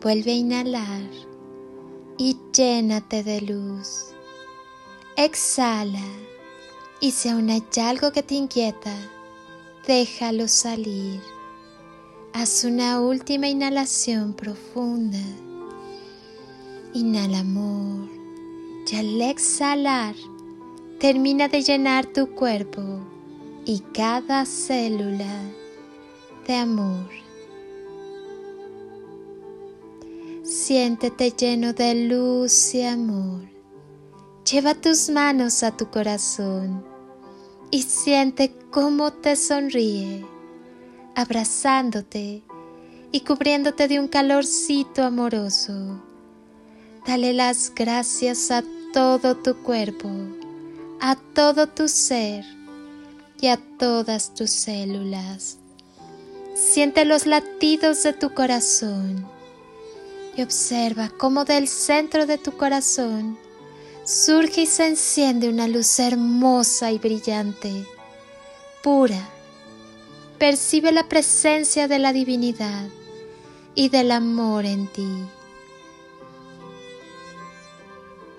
Vuelve a inhalar y llénate de luz. Exhala y si aún hay algo que te inquieta, déjalo salir. Haz una última inhalación profunda. Inhala amor y al exhalar termina de llenar tu cuerpo y cada célula de amor. Siéntete lleno de luz y amor. Lleva tus manos a tu corazón y siente cómo te sonríe, abrazándote y cubriéndote de un calorcito amoroso. Dale las gracias a todo tu cuerpo, a todo tu ser y a todas tus células. Siente los latidos de tu corazón y observa cómo del centro de tu corazón surge y se enciende una luz hermosa y brillante, pura. Percibe la presencia de la divinidad y del amor en ti.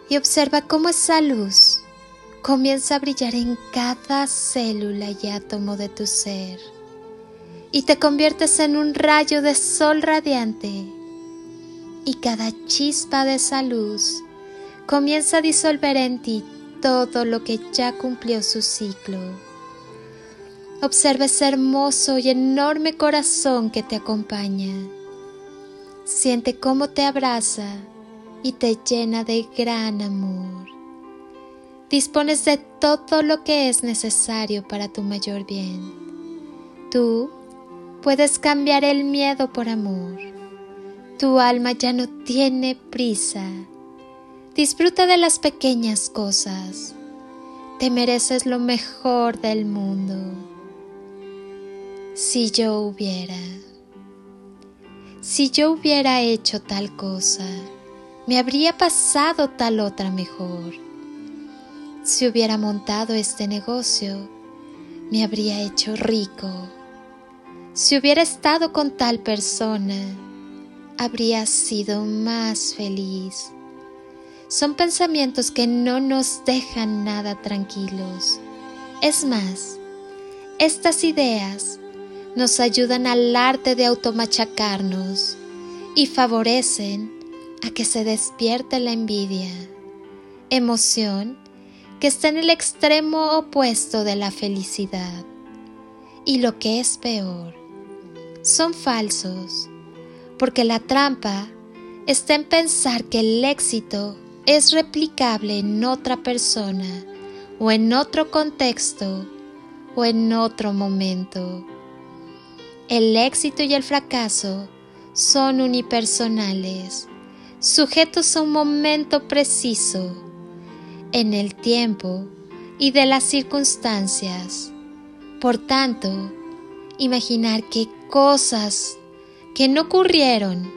Y observa cómo esa luz comienza a brillar en cada célula y átomo de tu ser y te conviertes en un rayo de sol radiante y cada chispa de esa luz comienza a disolver en ti todo lo que ya cumplió su ciclo. Observa ese hermoso y enorme corazón que te acompaña. Siente cómo te abraza y te llena de gran amor. Dispones de todo lo que es necesario para tu mayor bien. Tú puedes cambiar el miedo por amor tu alma ya no tiene prisa. Disfruta de las pequeñas cosas. Te mereces lo mejor del mundo. Si yo hubiera, si yo hubiera hecho tal cosa, me habría pasado tal otra mejor. Si hubiera montado este negocio, me habría hecho rico. Si hubiera estado con tal persona, habría sido más feliz. Son pensamientos que no nos dejan nada tranquilos. Es más, estas ideas nos ayudan al arte de automachacarnos y favorecen a que se despierte la envidia, emoción que está en el extremo opuesto de la felicidad. Y lo que es peor, son falsos porque la trampa está en pensar que el éxito es replicable en otra persona o en otro contexto o en otro momento. El éxito y el fracaso son unipersonales, sujetos a un momento preciso, en el tiempo y de las circunstancias. Por tanto, imaginar qué cosas que no ocurrieron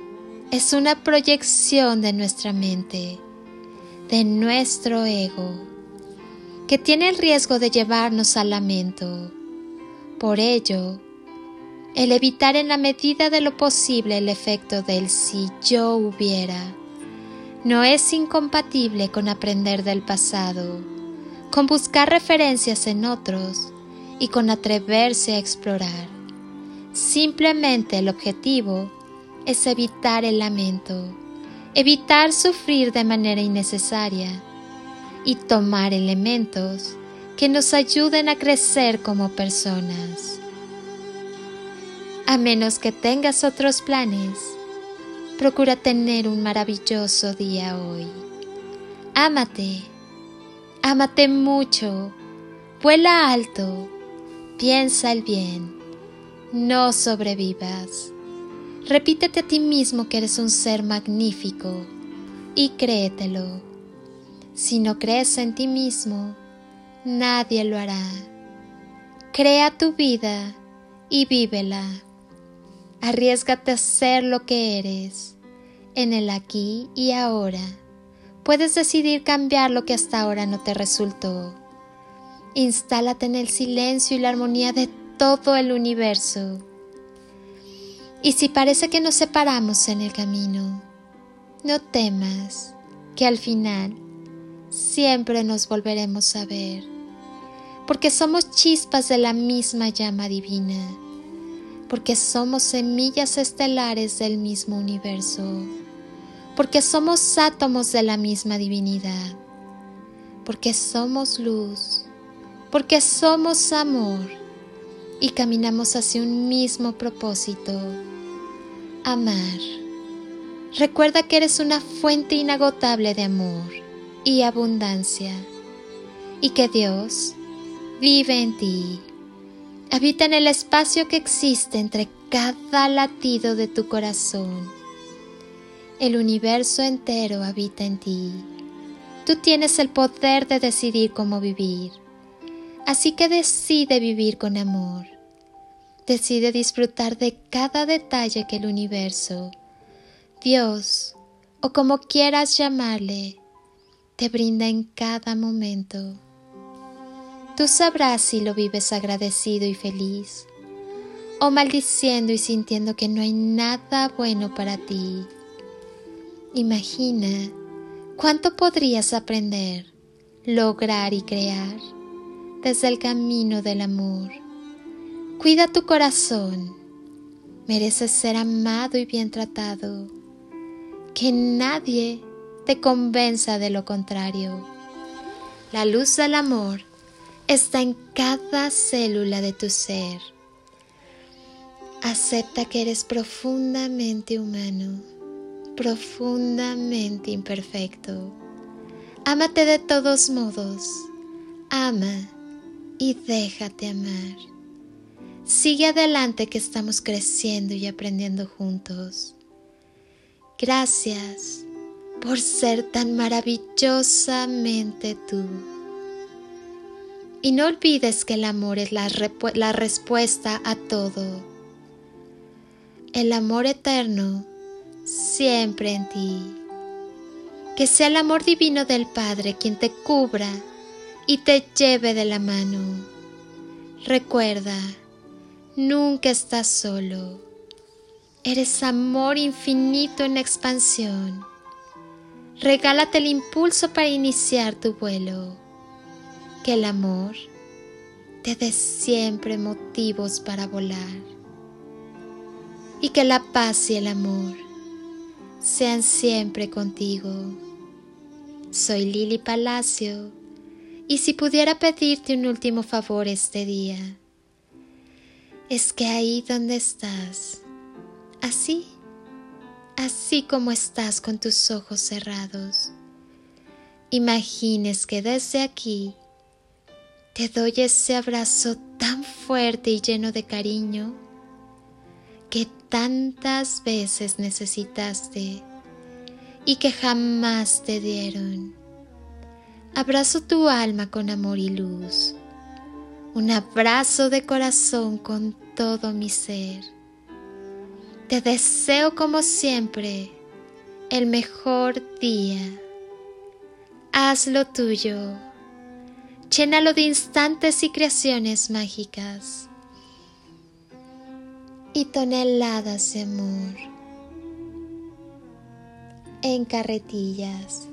es una proyección de nuestra mente, de nuestro ego, que tiene el riesgo de llevarnos al lamento. Por ello, el evitar en la medida de lo posible el efecto del si yo hubiera no es incompatible con aprender del pasado, con buscar referencias en otros y con atreverse a explorar. Simplemente el objetivo es evitar el lamento, evitar sufrir de manera innecesaria y tomar elementos que nos ayuden a crecer como personas. A menos que tengas otros planes, procura tener un maravilloso día hoy. Ámate, ámate mucho, vuela alto, piensa el bien no sobrevivas. Repítete a ti mismo que eres un ser magnífico y créetelo. Si no crees en ti mismo, nadie lo hará. Crea tu vida y vívela. Arriesgate a ser lo que eres, en el aquí y ahora. Puedes decidir cambiar lo que hasta ahora no te resultó. Instálate en el silencio y la armonía de todo el universo. Y si parece que nos separamos en el camino, no temas que al final siempre nos volveremos a ver, porque somos chispas de la misma llama divina porque somos semillas estelares del mismo universo, porque somos átomos de la misma divinidad, porque somos luz, porque somos amor y caminamos hacia un mismo propósito, amar. Recuerda que eres una fuente inagotable de amor y abundancia y que Dios vive en ti habita en el espacio que existe entre cada latido de tu corazón. El universo entero habita en ti. Tú tienes el poder de decidir cómo vivir. Así que decide vivir con amor. Decide disfrutar de cada detalle que el universo, Dios o como quieras llamarle, te brinda en cada momento. Tú sabrás si lo vives agradecido y feliz, o maldiciendo y sintiendo que no hay nada bueno para ti. Imagina cuánto podrías aprender, lograr y crear desde el camino del amor. Cuida tu corazón, mereces ser amado y bien tratado. Que nadie te convenza de lo contrario. La luz del amor está en cada célula de tu ser. Acepta que eres profundamente humano, profundamente imperfecto. Ámate de todos modos. Ama y déjate amar. Sigue adelante que estamos creciendo y aprendiendo juntos. Gracias por ser tan maravillosamente tú. Y no olvides que el amor es la, respuesta a todo. El amor eterno siempre en ti. Que sea el amor divino del Padre quien te cubra y te lleve de la mano. Recuerda, nunca estás solo. Eres amor infinito en expansión. Regálate el impulso para iniciar tu vuelo que el amor te dé siempre motivos para volar y que la paz y el amor sean siempre contigo. Soy Lili Palacio y si pudiera pedirte un último favor este día, es que ahí donde estás, así, así como estás con tus ojos cerrados, imagines que desde aquí te doy ese abrazo tan fuerte y lleno de cariño que tantas veces necesitaste y que jamás te dieron. Abrazo tu alma con amor y luz. Un abrazo de corazón con todo mi ser. Te deseo como siempre el mejor día. Hazlo tuyo llénalo de instantes y creaciones mágicas y toneladas de amor en carretillas.